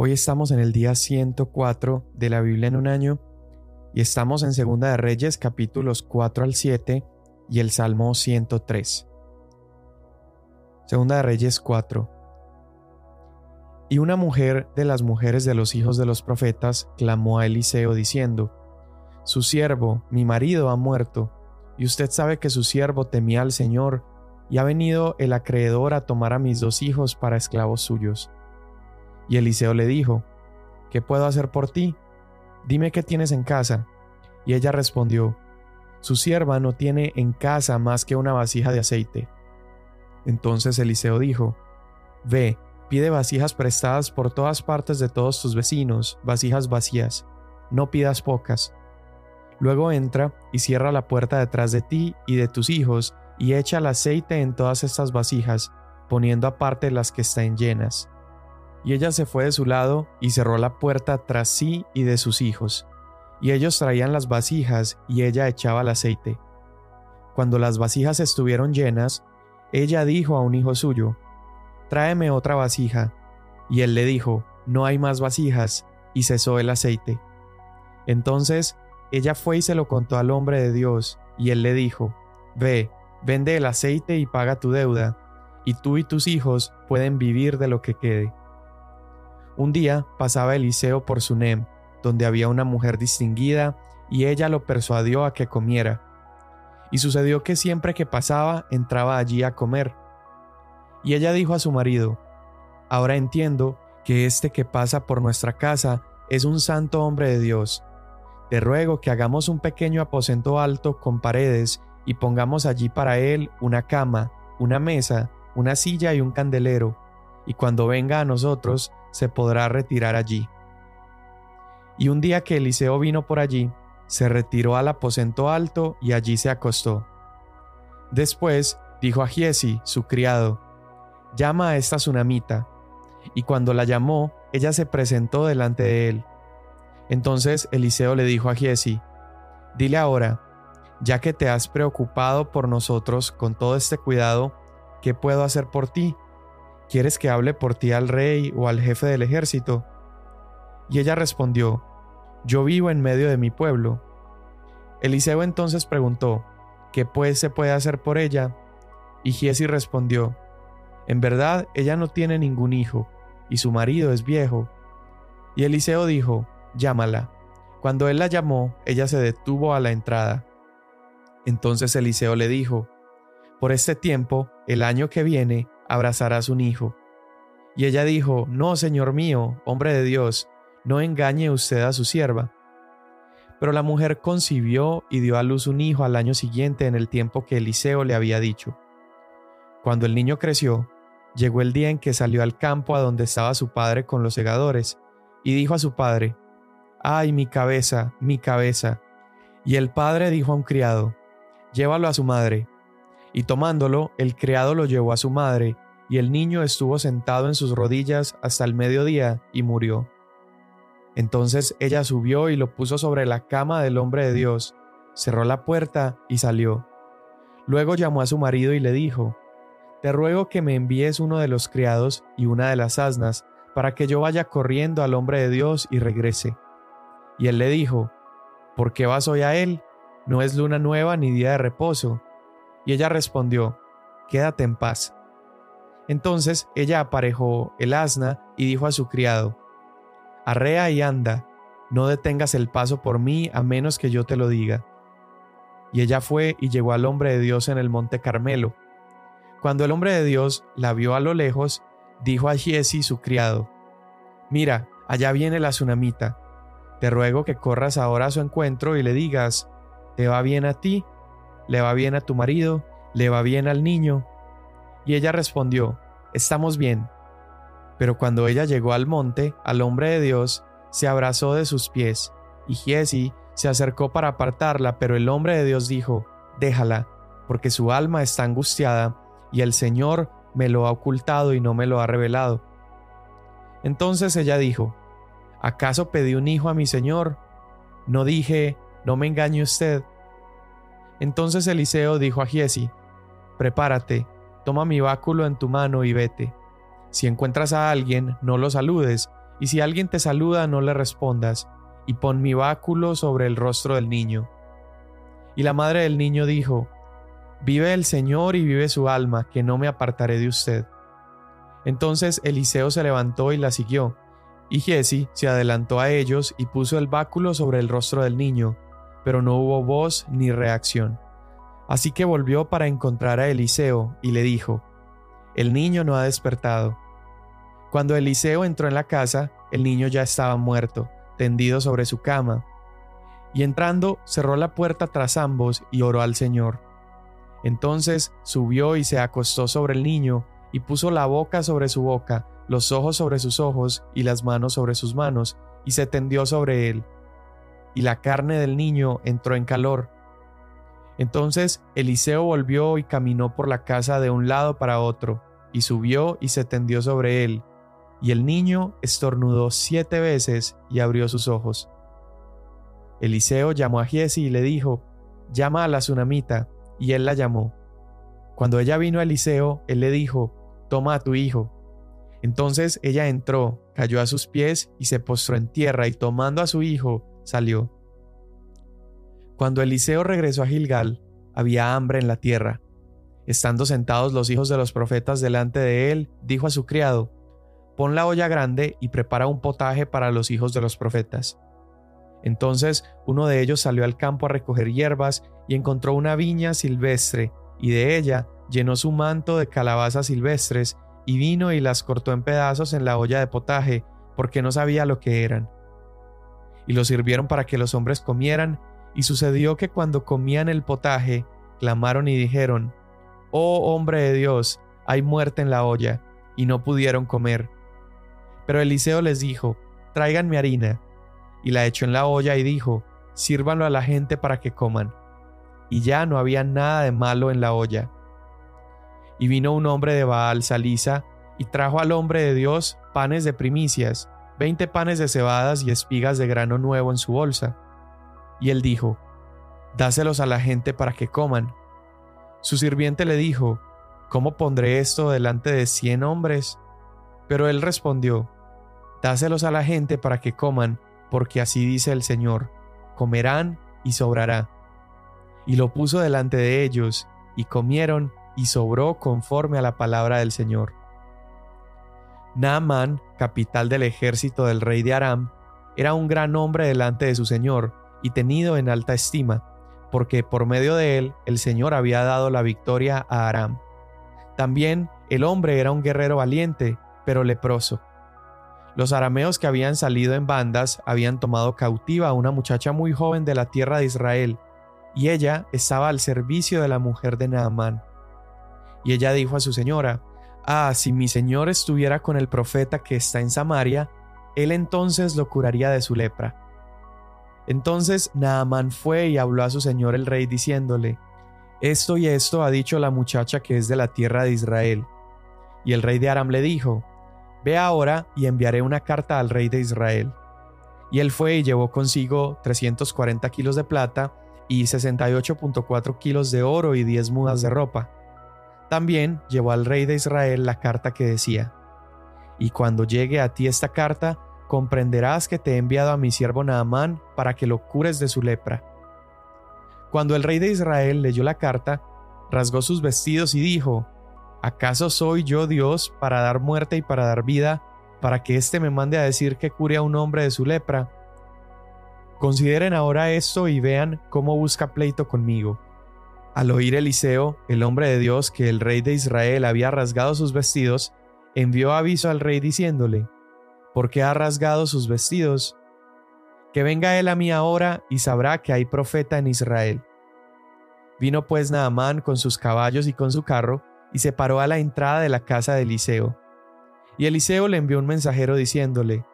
Hoy estamos en el día 104 de la Biblia en un año y estamos en Segunda de Reyes capítulos 4 al 7 y el Salmo 103. Segunda de Reyes 4. Y una mujer de las mujeres de los hijos de los profetas clamó a Eliseo diciendo, Su siervo, mi marido, ha muerto, y usted sabe que su siervo temía al Señor, y ha venido el acreedor a tomar a mis dos hijos para esclavos suyos. Y Eliseo le dijo, ¿Qué puedo hacer por ti? Dime qué tienes en casa. Y ella respondió, Su sierva no tiene en casa más que una vasija de aceite. Entonces Eliseo dijo, Ve, pide vasijas prestadas por todas partes de todos tus vecinos, vasijas vacías, no pidas pocas. Luego entra y cierra la puerta detrás de ti y de tus hijos, y echa el aceite en todas estas vasijas, poniendo aparte las que estén llenas. Y ella se fue de su lado y cerró la puerta tras sí y de sus hijos. Y ellos traían las vasijas y ella echaba el aceite. Cuando las vasijas estuvieron llenas, ella dijo a un hijo suyo, Tráeme otra vasija. Y él le dijo, No hay más vasijas, y cesó el aceite. Entonces ella fue y se lo contó al hombre de Dios, y él le dijo, Ve, vende el aceite y paga tu deuda, y tú y tus hijos pueden vivir de lo que quede. Un día pasaba Eliseo por Sunem, donde había una mujer distinguida, y ella lo persuadió a que comiera. Y sucedió que siempre que pasaba entraba allí a comer. Y ella dijo a su marido, Ahora entiendo que este que pasa por nuestra casa es un santo hombre de Dios. Te ruego que hagamos un pequeño aposento alto con paredes y pongamos allí para él una cama, una mesa, una silla y un candelero, y cuando venga a nosotros se podrá retirar allí. Y un día que Eliseo vino por allí, se retiró al aposento alto y allí se acostó. Después dijo a Giesi, su criado, llama a esta tsunamita. Y cuando la llamó, ella se presentó delante de él. Entonces Eliseo le dijo a Giesi, dile ahora, ya que te has preocupado por nosotros con todo este cuidado, ¿qué puedo hacer por ti? ¿Quieres que hable por ti al rey o al jefe del ejército? Y ella respondió, Yo vivo en medio de mi pueblo. Eliseo entonces preguntó, ¿qué pues se puede hacer por ella? Y Giesi respondió, En verdad ella no tiene ningún hijo, y su marido es viejo. Y Eliseo dijo, Llámala. Cuando él la llamó, ella se detuvo a la entrada. Entonces Eliseo le dijo, Por este tiempo, el año que viene, abrazarás un hijo. Y ella dijo, No, señor mío, hombre de Dios, no engañe usted a su sierva. Pero la mujer concibió y dio a luz un hijo al año siguiente en el tiempo que Eliseo le había dicho. Cuando el niño creció, llegó el día en que salió al campo a donde estaba su padre con los segadores, y dijo a su padre, Ay, mi cabeza, mi cabeza. Y el padre dijo a un criado, Llévalo a su madre. Y tomándolo, el criado lo llevó a su madre, y el niño estuvo sentado en sus rodillas hasta el mediodía y murió. Entonces ella subió y lo puso sobre la cama del hombre de Dios, cerró la puerta y salió. Luego llamó a su marido y le dijo, Te ruego que me envíes uno de los criados y una de las asnas, para que yo vaya corriendo al hombre de Dios y regrese. Y él le dijo, ¿Por qué vas hoy a él? No es luna nueva ni día de reposo. Y ella respondió, Quédate en paz. Entonces ella aparejó el asna y dijo a su criado, Arrea y anda, no detengas el paso por mí a menos que yo te lo diga. Y ella fue y llegó al hombre de Dios en el monte Carmelo. Cuando el hombre de Dios la vio a lo lejos, dijo a Giesi su criado, Mira, allá viene la tsunamita. Te ruego que corras ahora a su encuentro y le digas, ¿te va bien a ti? ¿Le va bien a tu marido? ¿Le va bien al niño? Y ella respondió, Estamos bien. Pero cuando ella llegó al monte, al hombre de Dios, se abrazó de sus pies, y Giesi se acercó para apartarla, pero el hombre de Dios dijo, Déjala, porque su alma está angustiada, y el Señor me lo ha ocultado y no me lo ha revelado. Entonces ella dijo, ¿acaso pedí un hijo a mi Señor? No dije, no me engañe usted. Entonces Eliseo dijo a Giesi, Prepárate, toma mi báculo en tu mano y vete. Si encuentras a alguien, no lo saludes, y si alguien te saluda no le respondas, y pon mi báculo sobre el rostro del niño. Y la madre del niño dijo, Vive el Señor y vive su alma, que no me apartaré de usted. Entonces Eliseo se levantó y la siguió, y Giesi se adelantó a ellos y puso el báculo sobre el rostro del niño, pero no hubo voz ni reacción. Así que volvió para encontrar a Eliseo y le dijo, El niño no ha despertado. Cuando Eliseo entró en la casa, el niño ya estaba muerto, tendido sobre su cama. Y entrando, cerró la puerta tras ambos y oró al Señor. Entonces subió y se acostó sobre el niño, y puso la boca sobre su boca, los ojos sobre sus ojos y las manos sobre sus manos, y se tendió sobre él. Y la carne del niño entró en calor. Entonces Eliseo volvió y caminó por la casa de un lado para otro, y subió y se tendió sobre él, y el niño estornudó siete veces y abrió sus ojos. Eliseo llamó a Giesi y le dijo, llama a la tsunamita, y él la llamó. Cuando ella vino a Eliseo, él le dijo, toma a tu hijo. Entonces ella entró, cayó a sus pies y se postró en tierra y tomando a su hijo, salió. Cuando Eliseo regresó a Gilgal, había hambre en la tierra. Estando sentados los hijos de los profetas delante de él, dijo a su criado, Pon la olla grande y prepara un potaje para los hijos de los profetas. Entonces uno de ellos salió al campo a recoger hierbas y encontró una viña silvestre, y de ella llenó su manto de calabazas silvestres, y vino y las cortó en pedazos en la olla de potaje, porque no sabía lo que eran. Y lo sirvieron para que los hombres comieran, y sucedió que cuando comían el potaje, clamaron y dijeron, Oh hombre de Dios, hay muerte en la olla, y no pudieron comer. Pero Eliseo les dijo, tráiganme harina. Y la echó en la olla y dijo, sírvanlo a la gente para que coman. Y ya no había nada de malo en la olla. Y vino un hombre de Baal Salisa y trajo al hombre de Dios panes de primicias, veinte panes de cebadas y espigas de grano nuevo en su bolsa. Y él dijo, Dáselos a la gente para que coman. Su sirviente le dijo, ¿Cómo pondré esto delante de cien hombres? Pero él respondió, Dáselos a la gente para que coman, porque así dice el Señor, comerán y sobrará. Y lo puso delante de ellos, y comieron, y sobró conforme a la palabra del Señor. Naaman, capital del ejército del rey de Aram, era un gran hombre delante de su Señor, y tenido en alta estima, porque por medio de él el Señor había dado la victoria a Aram. También el hombre era un guerrero valiente, pero leproso. Los arameos que habían salido en bandas habían tomado cautiva a una muchacha muy joven de la tierra de Israel, y ella estaba al servicio de la mujer de Naamán. Y ella dijo a su señora, Ah, si mi señor estuviera con el profeta que está en Samaria, él entonces lo curaría de su lepra. Entonces Naamán fue y habló a su señor el rey diciéndole, Esto y esto ha dicho la muchacha que es de la tierra de Israel. Y el rey de Aram le dijo, Ve ahora y enviaré una carta al rey de Israel. Y él fue y llevó consigo 340 kilos de plata y 68.4 kilos de oro y 10 mudas de ropa. También llevó al rey de Israel la carta que decía, Y cuando llegue a ti esta carta, comprenderás que te he enviado a mi siervo Naamán para que lo cures de su lepra. Cuando el rey de Israel leyó la carta, rasgó sus vestidos y dijo, ¿Acaso soy yo Dios para dar muerte y para dar vida, para que éste me mande a decir que cure a un hombre de su lepra? Consideren ahora esto y vean cómo busca pleito conmigo. Al oír Eliseo, el hombre de Dios, que el rey de Israel había rasgado sus vestidos, envió aviso al rey diciéndole, ¿por qué ha rasgado sus vestidos? Que venga él a mí ahora y sabrá que hay profeta en Israel. Vino pues Naamán con sus caballos y con su carro, y se paró a la entrada de la casa de Eliseo. Y Eliseo le envió un mensajero diciéndole,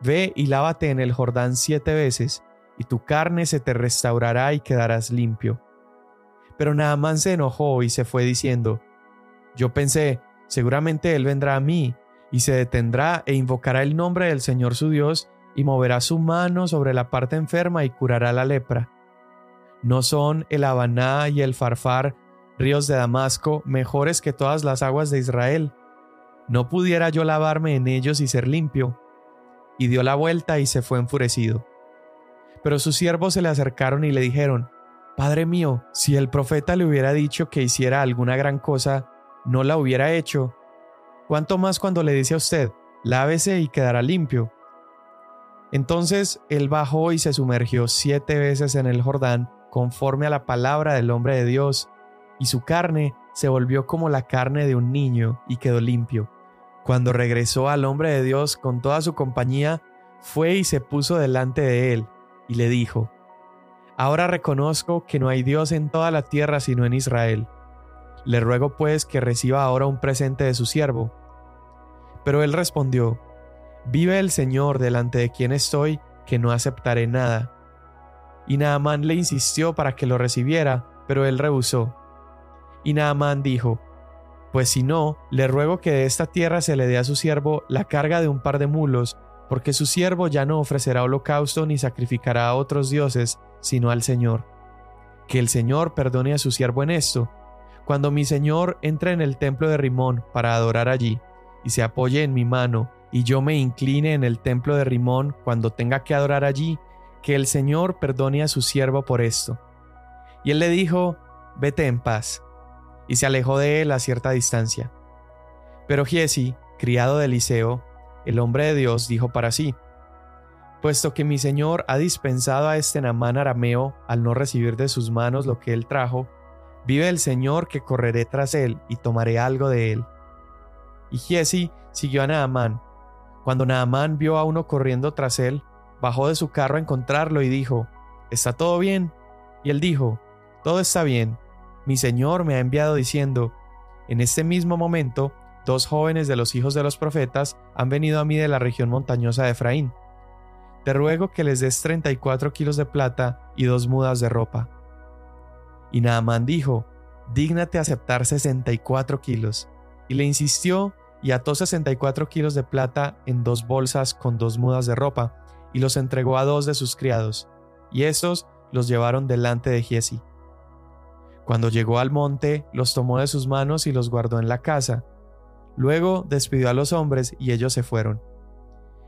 Ve y lávate en el Jordán siete veces, y tu carne se te restaurará y quedarás limpio. Pero Naamán se enojó y se fue diciendo, Yo pensé, seguramente él vendrá a mí, y se detendrá e invocará el nombre del Señor su Dios, y moverá su mano sobre la parte enferma y curará la lepra. ¿No son el Habaná y el Farfar ríos de Damasco mejores que todas las aguas de Israel. ¿No pudiera yo lavarme en ellos y ser limpio? y dio la vuelta y se fue enfurecido. Pero sus siervos se le acercaron y le dijeron, Padre mío, si el profeta le hubiera dicho que hiciera alguna gran cosa, no la hubiera hecho. ¿Cuánto más cuando le dice a usted, lávese y quedará limpio? Entonces él bajó y se sumergió siete veces en el Jordán, conforme a la palabra del hombre de Dios, y su carne se volvió como la carne de un niño y quedó limpio. Cuando regresó al hombre de Dios con toda su compañía, fue y se puso delante de él, y le dijo, Ahora reconozco que no hay Dios en toda la tierra sino en Israel. Le ruego pues que reciba ahora un presente de su siervo. Pero él respondió, Vive el Señor delante de quien estoy, que no aceptaré nada. Y Naamán le insistió para que lo recibiera, pero él rehusó. Y Naamán dijo, Pues si no, le ruego que de esta tierra se le dé a su siervo la carga de un par de mulos, porque su siervo ya no ofrecerá holocausto ni sacrificará a otros dioses, sino al Señor. Que el Señor perdone a su siervo en esto. Cuando mi Señor entre en el templo de Rimón para adorar allí, y se apoye en mi mano, y yo me incline en el templo de Rimón cuando tenga que adorar allí, que el Señor perdone a su siervo por esto. Y él le dijo, vete en paz, y se alejó de él a cierta distancia. Pero Giesi, criado de Eliseo, el hombre de Dios, dijo para sí, puesto que mi señor ha dispensado a este Namán arameo al no recibir de sus manos lo que él trajo, vive el Señor que correré tras él y tomaré algo de él. Y Giesi siguió a Naamán. Cuando Naamán vio a uno corriendo tras él, bajó de su carro a encontrarlo y dijo, ¿Está todo bien? Y él dijo, Todo está bien. Mi señor me ha enviado diciendo, en este mismo momento, dos jóvenes de los hijos de los profetas han venido a mí de la región montañosa de Efraín te ruego que les des 34 kilos de plata y dos mudas de ropa. Y Naamán dijo, dígnate aceptar 64 kilos. Y le insistió y ató 64 kilos de plata en dos bolsas con dos mudas de ropa, y los entregó a dos de sus criados, y estos los llevaron delante de Giesi. Cuando llegó al monte, los tomó de sus manos y los guardó en la casa. Luego despidió a los hombres y ellos se fueron.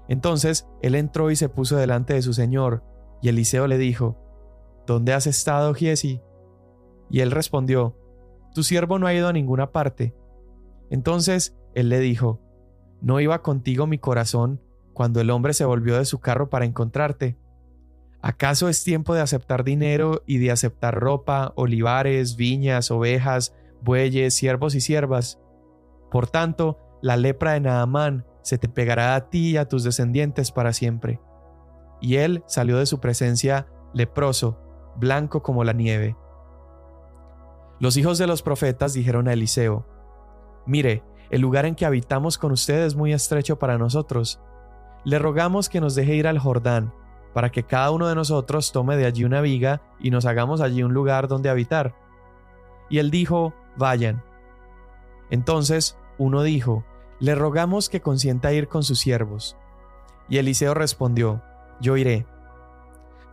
Entonces él entró y se puso delante de su señor, y Eliseo le dijo, ¿Dónde has estado, Giesi? Y él respondió, Tu siervo no ha ido a ninguna parte. Entonces él le dijo, ¿No iba contigo mi corazón cuando el hombre se volvió de su carro para encontrarte? ¿Acaso es tiempo de aceptar dinero y de aceptar ropa, olivares, viñas, ovejas, bueyes, siervos y siervas? Por tanto, la lepra de Naamán se te pegará a ti y a tus descendientes para siempre. Y él salió de su presencia leproso, blanco como la nieve. Los hijos de los profetas dijeron a Eliseo, Mire, el lugar en que habitamos con usted es muy estrecho para nosotros. Le rogamos que nos deje ir al Jordán, para que cada uno de nosotros tome de allí una viga y nos hagamos allí un lugar donde habitar. Y él dijo, Vayan. Entonces uno dijo, le rogamos que consienta ir con sus siervos. Y Eliseo respondió, Yo iré.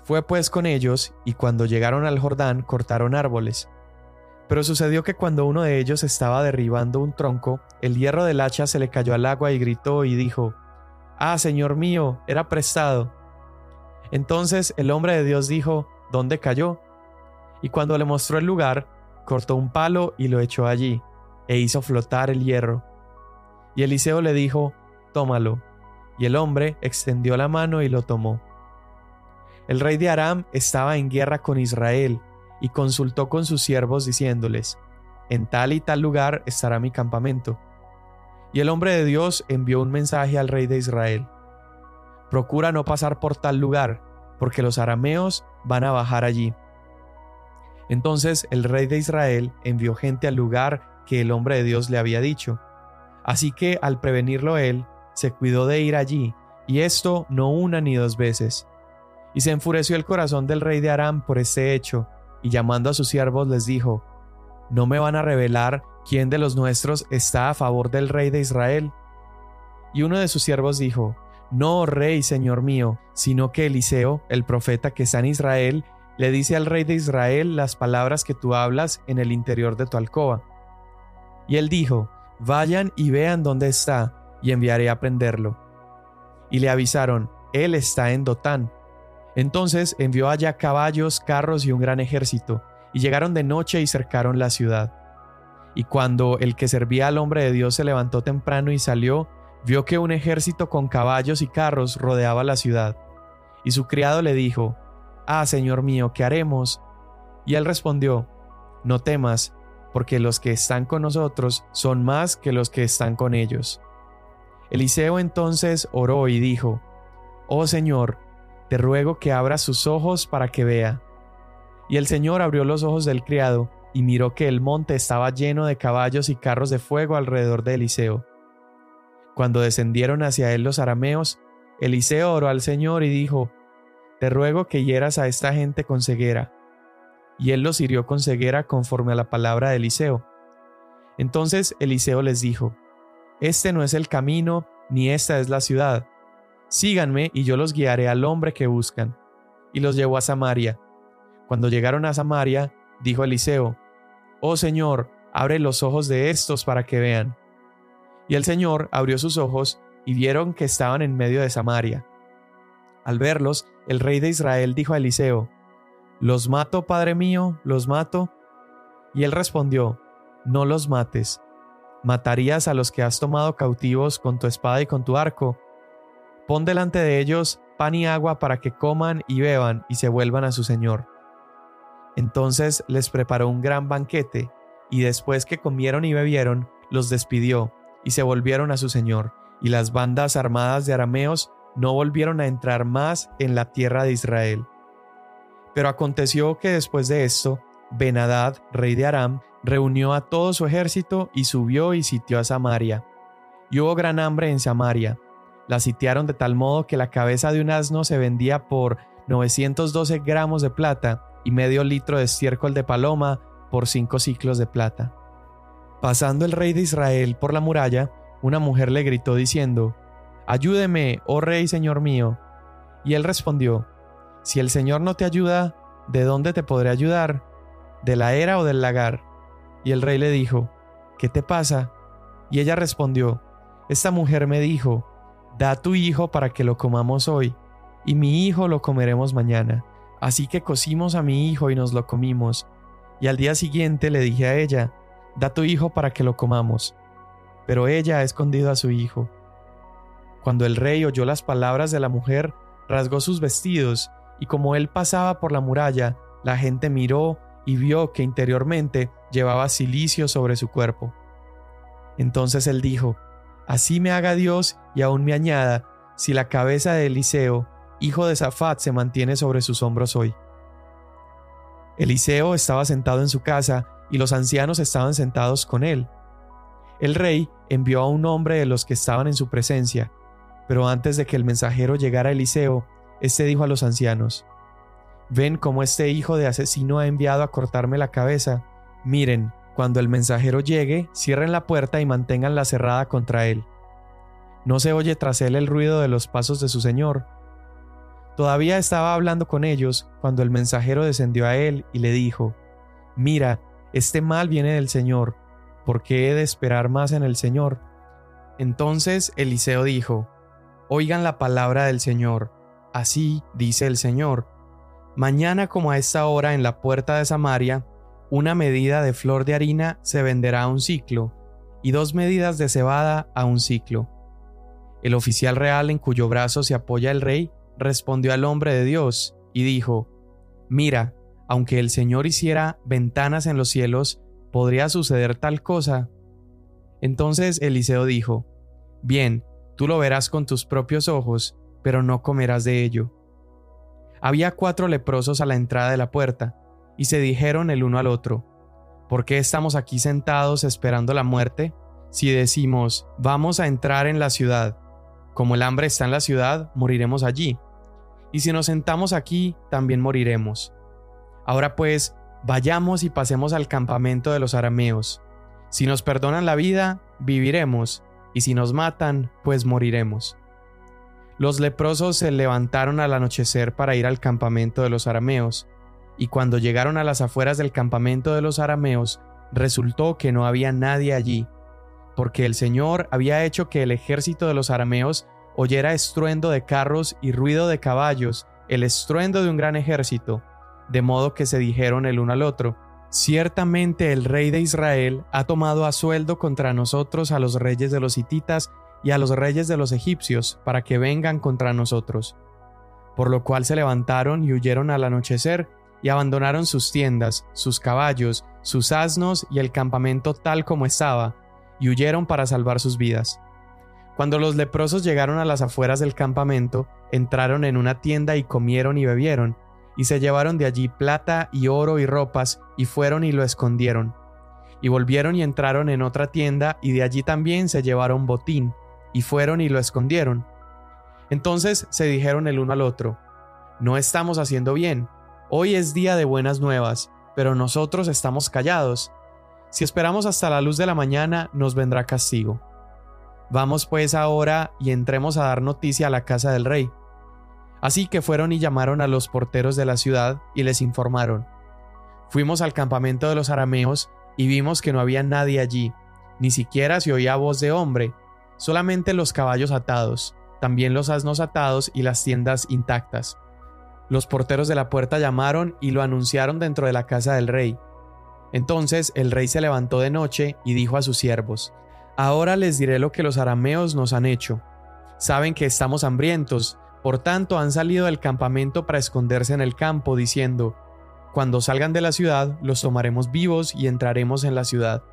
Fue pues con ellos, y cuando llegaron al Jordán cortaron árboles. Pero sucedió que cuando uno de ellos estaba derribando un tronco, el hierro del hacha se le cayó al agua y gritó y dijo, Ah, Señor mío, era prestado. Entonces el hombre de Dios dijo, ¿Dónde cayó? Y cuando le mostró el lugar, cortó un palo y lo echó allí, e hizo flotar el hierro. Y Eliseo le dijo, Tómalo. Y el hombre extendió la mano y lo tomó. El rey de Aram estaba en guerra con Israel, y consultó con sus siervos diciéndoles, En tal y tal lugar estará mi campamento. Y el hombre de Dios envió un mensaje al rey de Israel. Procura no pasar por tal lugar, porque los arameos van a bajar allí. Entonces el rey de Israel envió gente al lugar que el hombre de Dios le había dicho, Así que al prevenirlo él, se cuidó de ir allí, y esto no una ni dos veces. Y se enfureció el corazón del rey de Aram por este hecho, y llamando a sus siervos les dijo, ¿No me van a revelar quién de los nuestros está a favor del rey de Israel? Y uno de sus siervos dijo, No, rey, señor mío, sino que Eliseo, el profeta que está en Israel, le dice al rey de Israel las palabras que tú hablas en el interior de tu alcoba. Y él dijo, Vayan y vean dónde está, y enviaré a prenderlo. y le avisaron, Él está en Dotán. Entonces envió allá caballos, carros y un gran ejército, y llegaron de noche y cercaron la ciudad. Y cuando el que servía al hombre de Dios se levantó temprano y salió, vio que un ejército con caballos y carros rodeaba la ciudad. Y su criado le dijo, Ah, Señor mío, ¿qué haremos? Y él respondió, No temas, porque los que están con nosotros son más que los que están con ellos. Eliseo entonces oró y dijo, Oh Señor, te ruego que abra sus ojos para que vea. Y el Señor abrió los ojos del criado, y miró que el monte estaba lleno de caballos y carros de fuego alrededor de Eliseo. Cuando descendieron hacia él los arameos, Eliseo oró al Señor y dijo, Te ruego que hieras a esta gente con ceguera. Y él los hirió con ceguera conforme a la palabra de Eliseo. Entonces Eliseo les dijo, Este no es el camino, ni esta es la ciudad. Síganme y yo los guiaré al hombre que buscan. Y los llevó a Samaria. Cuando llegaron a Samaria, dijo Eliseo, Oh Señor, abre los ojos de estos para que vean. Y el Señor abrió sus ojos y vieron que estaban en medio de Samaria. Al verlos, el rey de Israel dijo a Eliseo, ¿Los mato, padre mío? ¿Los mato? Y él respondió, No los mates. ¿Matarías a los que has tomado cautivos con tu espada y con tu arco? Pon delante de ellos pan y agua para que coman y beban y se vuelvan a su señor. Entonces les preparó un gran banquete, y después que comieron y bebieron, los despidió, y se volvieron a su señor, y las bandas armadas de arameos no volvieron a entrar más en la tierra de Israel. Pero aconteció que después de esto, Benadad, rey de Aram, reunió a todo su ejército y subió y sitió a Samaria. Y hubo gran hambre en Samaria. La sitiaron de tal modo que la cabeza de un asno se vendía por 912 gramos de plata y medio litro de estiércol de paloma por cinco ciclos de plata. Pasando el rey de Israel por la muralla, una mujer le gritó diciendo, Ayúdeme, oh rey señor mío. Y él respondió, Si el Señor no te ayuda, ¿de dónde te podré ayudar? ¿De la era o del lagar? Y el rey le dijo, ¿Qué te pasa? Y ella respondió, Esta mujer me dijo, Da tu hijo para que lo comamos hoy, y mi hijo lo comeremos mañana. Así que cocimos a mi hijo y nos lo comimos. Y al día siguiente le dije a ella, Da tu hijo para que lo comamos. Pero ella ha escondido a su hijo. Cuando el rey oyó las palabras de la mujer, rasgó sus vestidos, y como él pasaba por la muralla, la gente miró y vio que interiormente llevaba silicio sobre su cuerpo. Entonces él dijo, Así me haga Dios y aún me añada, si la cabeza de Eliseo, hijo de Safat, se mantiene sobre sus hombros hoy. Eliseo estaba sentado en su casa y los ancianos estaban sentados con él. El rey envió a un hombre de los que estaban en su presencia, pero antes de que el mensajero llegara a Eliseo, éste dijo a los ancianos, Ven cómo este hijo de asesino ha enviado a cortarme la cabeza. Miren, cuando el mensajero llegue, cierren la puerta y manténganla cerrada contra él. No se oye tras él el ruido de los pasos de su señor, Todavía estaba hablando con ellos cuando el mensajero descendió a él y le dijo, Mira, este mal viene del Señor, ¿por qué he de esperar más en el Señor? Entonces Eliseo dijo, Oigan la palabra del Señor, así dice el Señor, Mañana como a esta hora en la puerta de Samaria, una medida de flor de harina se venderá a un ciclo, y dos medidas de cebada a un ciclo. El oficial real en cuyo brazo se apoya el rey respondió al hombre de Dios y dijo, Mira, aunque el Señor hiciera ventanas en los cielos, ¿podría suceder tal cosa? Entonces Eliseo dijo, Bien, tú lo verás con tus propios ojos, pero no comerás de ello. Había cuatro leprosos a la entrada de la puerta, y se dijeron el uno al otro, ¿por qué estamos aquí sentados esperando la muerte? Si decimos, vamos a entrar en la ciudad, como el hambre está en la ciudad, moriremos allí. Y si nos sentamos aquí, también moriremos. Ahora pues, vayamos y pasemos al campamento de los arameos. Si nos perdonan la vida, viviremos, y si nos matan, pues moriremos. Los leprosos se levantaron al anochecer para ir al campamento de los arameos, y cuando llegaron a las afueras del campamento de los arameos, resultó que no había nadie allí, porque el Señor había hecho que el ejército de los arameos oyera estruendo de carros y ruido de caballos, el estruendo de un gran ejército, de modo que se dijeron el uno al otro, Ciertamente el rey de Israel ha tomado a sueldo contra nosotros a los reyes de los hititas y a los reyes de los egipcios, para que vengan contra nosotros. Por lo cual se levantaron y huyeron al anochecer, y abandonaron sus tiendas, sus caballos, sus asnos y el campamento tal como estaba, y huyeron para salvar sus vidas. Cuando los leprosos llegaron a las afueras del campamento, entraron en una tienda y comieron y bebieron, y se llevaron de allí plata y oro y ropas, y fueron y lo escondieron. Y volvieron y entraron en otra tienda, y de allí también se llevaron botín, y fueron y lo escondieron. Entonces se dijeron el uno al otro, No estamos haciendo bien, hoy es día de buenas nuevas, pero nosotros estamos callados. Si esperamos hasta la luz de la mañana, nos vendrá castigo. Vamos pues ahora y entremos a dar noticia a la casa del rey. Así que fueron y llamaron a los porteros de la ciudad y les informaron. Fuimos al campamento de los arameos y vimos que no había nadie allí, ni siquiera se oía voz de hombre, solamente los caballos atados, también los asnos atados y las tiendas intactas. Los porteros de la puerta llamaron y lo anunciaron dentro de la casa del rey. Entonces el rey se levantó de noche y dijo a sus siervos, Ahora les diré lo que los arameos nos han hecho. Saben que estamos hambrientos, por tanto han salido del campamento para esconderse en el campo, diciendo, Cuando salgan de la ciudad, los tomaremos vivos y entraremos en la ciudad.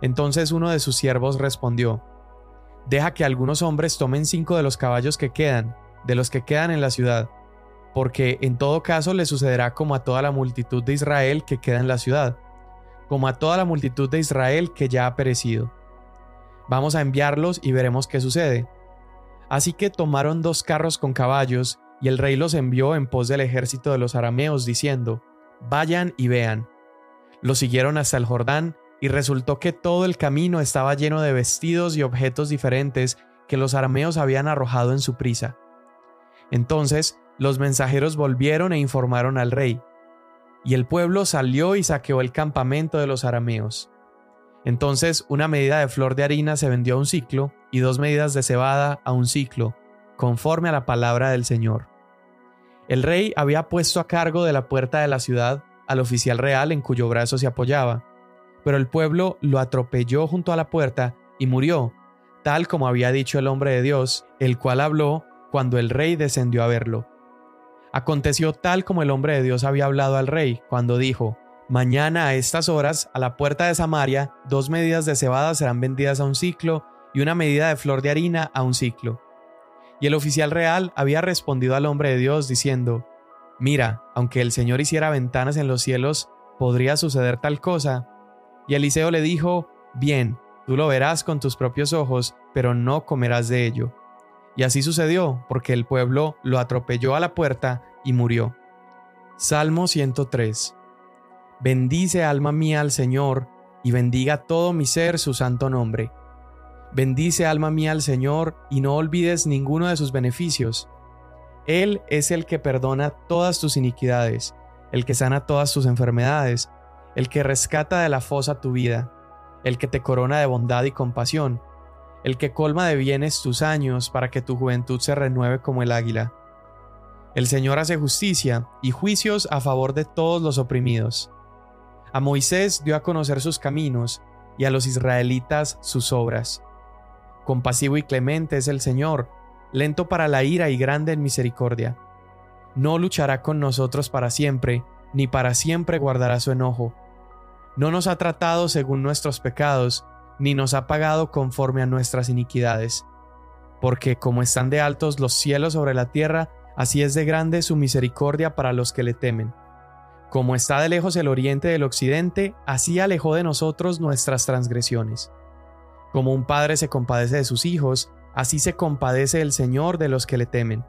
Entonces uno de sus siervos respondió, Deja que algunos hombres tomen cinco de los caballos que quedan, de los que quedan en la ciudad, porque en todo caso le sucederá como a toda la multitud de Israel que queda en la ciudad, como a toda la multitud de Israel que ya ha perecido. Vamos a enviarlos y veremos qué sucede. Así que tomaron dos carros con caballos, y el rey los envió en pos del ejército de los arameos, diciendo, Vayan y vean. Los siguieron hasta el Jordán, y resultó que todo el camino estaba lleno de vestidos y objetos diferentes que los arameos habían arrojado en su prisa. Entonces los mensajeros volvieron e informaron al rey, y el pueblo salió y saqueó el campamento de los arameos. Entonces una medida de flor de harina se vendió a un ciclo y dos medidas de cebada a un ciclo, conforme a la palabra del Señor. El rey había puesto a cargo de la puerta de la ciudad al oficial real en cuyo brazo se apoyaba, pero el pueblo lo atropelló junto a la puerta y murió, tal como había dicho el hombre de Dios, el cual habló cuando el rey descendió a verlo. Aconteció tal como el hombre de Dios había hablado al rey, cuando dijo, Mañana a estas horas, a la puerta de Samaria, dos medidas de cebada serán vendidas a un ciclo y una medida de flor de harina a un ciclo. Y el oficial real había respondido al hombre de Dios diciendo, Mira, aunque el Señor hiciera ventanas en los cielos, ¿podría suceder tal cosa? Y Eliseo le dijo, Bien, tú lo verás con tus propios ojos, pero no comerás de ello. Y así sucedió, porque el pueblo lo atropelló a la puerta y murió. Salmo 103 Bendice alma mía al Señor, y bendiga todo mi ser su santo nombre. Bendice alma mía al Señor, y no olvides ninguno de sus beneficios. Él es el que perdona todas tus iniquidades, el que sana todas tus enfermedades, el que rescata de la fosa tu vida, el que te corona de bondad y compasión, el que colma de bienes tus años para que tu juventud se renueve como el águila. El Señor hace justicia y juicios a favor de todos los oprimidos. A Moisés dio a conocer sus caminos y a los israelitas sus obras. Compasivo y clemente es el Señor, lento para la ira y grande en misericordia. No luchará con nosotros para siempre, ni para siempre guardará su enojo. No nos ha tratado según nuestros pecados, ni nos ha pagado conforme a nuestras iniquidades. Porque como están de altos los cielos sobre la tierra, así es de grande su misericordia para los que le temen. Como está de lejos el oriente del occidente, así alejó de nosotros nuestras transgresiones. Como un padre se compadece de sus hijos, así se compadece el Señor de los que le temen.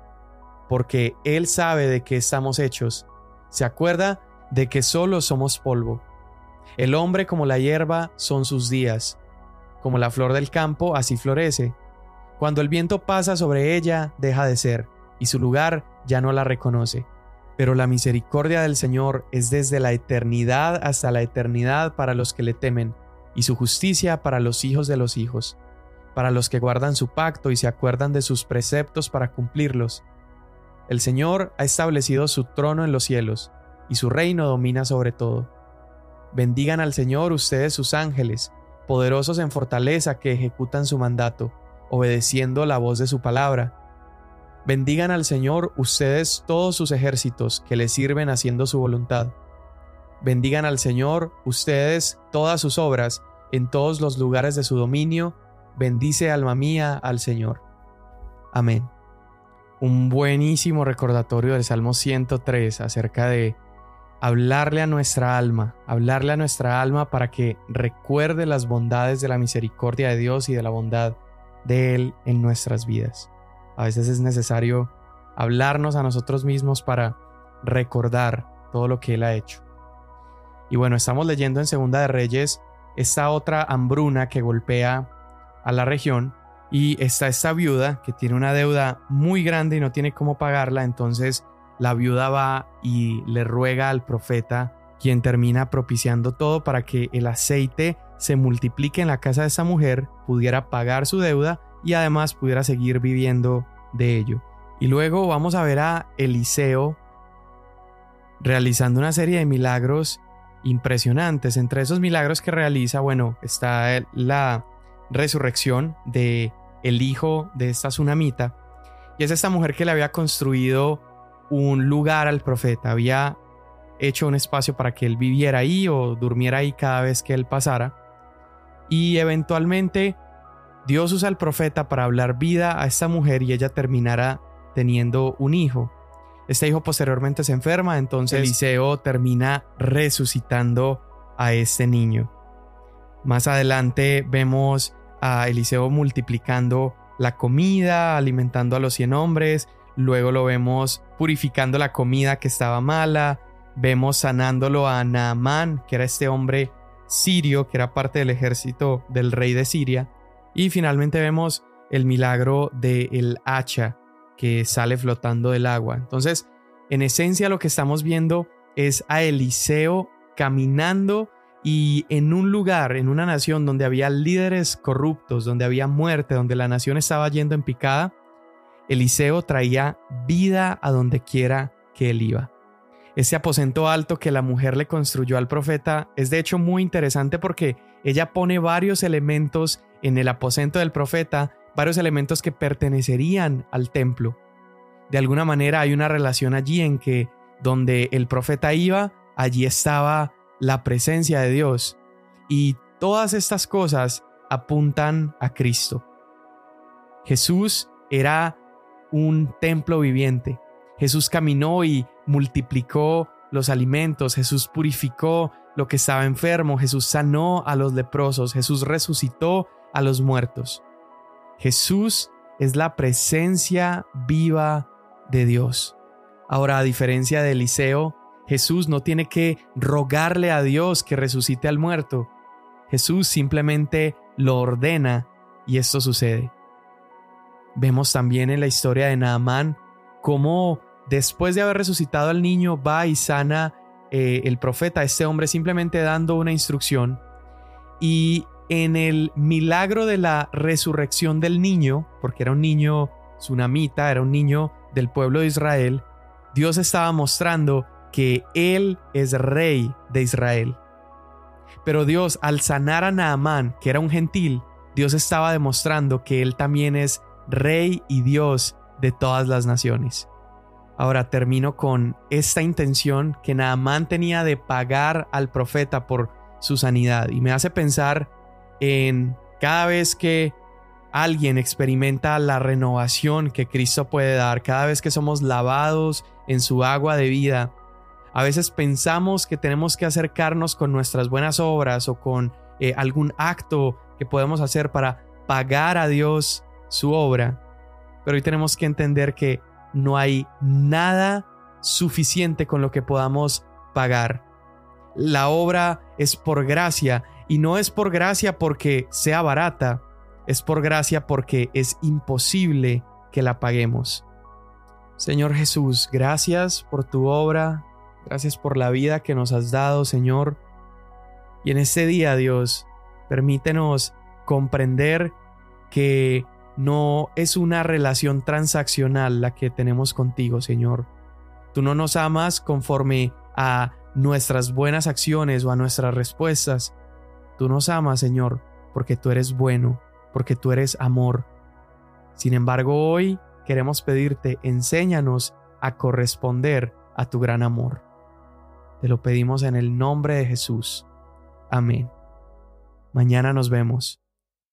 Porque Él sabe de qué estamos hechos, se acuerda de que solo somos polvo. El hombre como la hierba son sus días, como la flor del campo así florece. Cuando el viento pasa sobre ella, deja de ser, y su lugar ya no la reconoce pero la misericordia del Señor es desde la eternidad hasta la eternidad para los que le temen, y su justicia para los hijos de los hijos, para los que guardan su pacto y se acuerdan de sus preceptos para cumplirlos. El Señor ha establecido su trono en los cielos, y su reino domina sobre todo. Bendigan al Señor ustedes sus ángeles, poderosos en fortaleza que ejecutan su mandato, obedeciendo la voz de su palabra. Bendigan al Señor ustedes todos sus ejércitos que le sirven haciendo su voluntad. Bendigan al Señor ustedes todas sus obras en todos los lugares de su dominio. Bendice alma mía al Señor. Amén. Un buenísimo recordatorio del Salmo 103 acerca de hablarle a nuestra alma, hablarle a nuestra alma para que recuerde las bondades de la misericordia de Dios y de la bondad de Él en nuestras vidas. A veces es necesario hablarnos a nosotros mismos para recordar todo lo que Él ha hecho. Y bueno, estamos leyendo en Segunda de Reyes esta otra hambruna que golpea a la región y está esta viuda que tiene una deuda muy grande y no tiene cómo pagarla, entonces la viuda va y le ruega al profeta, quien termina propiciando todo para que el aceite se multiplique en la casa de esa mujer, pudiera pagar su deuda y además pudiera seguir viviendo de ello. Y luego vamos a ver a Eliseo realizando una serie de milagros impresionantes. Entre esos milagros que realiza, bueno, está la resurrección de el hijo de esta tsunamita y es esta mujer que le había construido un lugar al profeta, había hecho un espacio para que él viviera ahí o durmiera ahí cada vez que él pasara. Y eventualmente Dios usa al profeta para hablar vida a esta mujer y ella terminará teniendo un hijo. Este hijo posteriormente se enferma, entonces Eliseo termina resucitando a este niño. Más adelante vemos a Eliseo multiplicando la comida, alimentando a los cien hombres, Luego lo vemos purificando la comida que estaba mala. Vemos sanándolo a Naamán, que era este hombre sirio, que era parte del ejército del rey de Siria. Y finalmente vemos el milagro del el hacha que sale flotando del agua. Entonces, en esencia lo que estamos viendo es a Eliseo caminando y en un lugar, en una nación donde había líderes corruptos, donde había muerte, donde la nación estaba yendo en picada, Eliseo traía vida a donde quiera que él iba. Ese aposento alto que la mujer le construyó al profeta es de hecho muy interesante porque ella pone varios elementos en el aposento del profeta, varios elementos que pertenecerían al templo. De alguna manera hay una relación allí en que donde el profeta iba, allí estaba la presencia de Dios. Y todas estas cosas apuntan a Cristo. Jesús era un templo viviente. Jesús caminó y multiplicó los alimentos, Jesús purificó lo que estaba enfermo, Jesús sanó a los leprosos, Jesús resucitó a los muertos. Jesús es la presencia viva de Dios. Ahora, a diferencia de Eliseo, Jesús no tiene que rogarle a Dios que resucite al muerto. Jesús simplemente lo ordena y esto sucede. Vemos también en la historia de Naamán cómo después de haber resucitado al niño va y sana eh, el profeta, este hombre simplemente dando una instrucción. Y en el milagro de la resurrección del niño, porque era un niño tsunamita, era un niño del pueblo de Israel, Dios estaba mostrando que Él es rey de Israel. Pero Dios, al sanar a Naamán, que era un gentil, Dios estaba demostrando que Él también es Rey y Dios de todas las naciones. Ahora termino con esta intención que Naamán tenía de pagar al profeta por su sanidad y me hace pensar en cada vez que alguien experimenta la renovación que Cristo puede dar, cada vez que somos lavados en su agua de vida, a veces pensamos que tenemos que acercarnos con nuestras buenas obras o con eh, algún acto que podemos hacer para pagar a Dios su obra, pero hoy tenemos que entender que no hay nada suficiente con lo que podamos pagar. La obra es por gracia y no es por gracia porque sea barata, es por gracia porque es imposible que la paguemos. Señor Jesús, gracias por tu obra, gracias por la vida que nos has dado, Señor. Y en este día, Dios, permítenos comprender que no es una relación transaccional la que tenemos contigo, Señor. Tú no nos amas conforme a nuestras buenas acciones o a nuestras respuestas. Tú nos amas, Señor, porque tú eres bueno, porque tú eres amor. Sin embargo, hoy queremos pedirte, enséñanos a corresponder a tu gran amor. Te lo pedimos en el nombre de Jesús. Amén. Mañana nos vemos.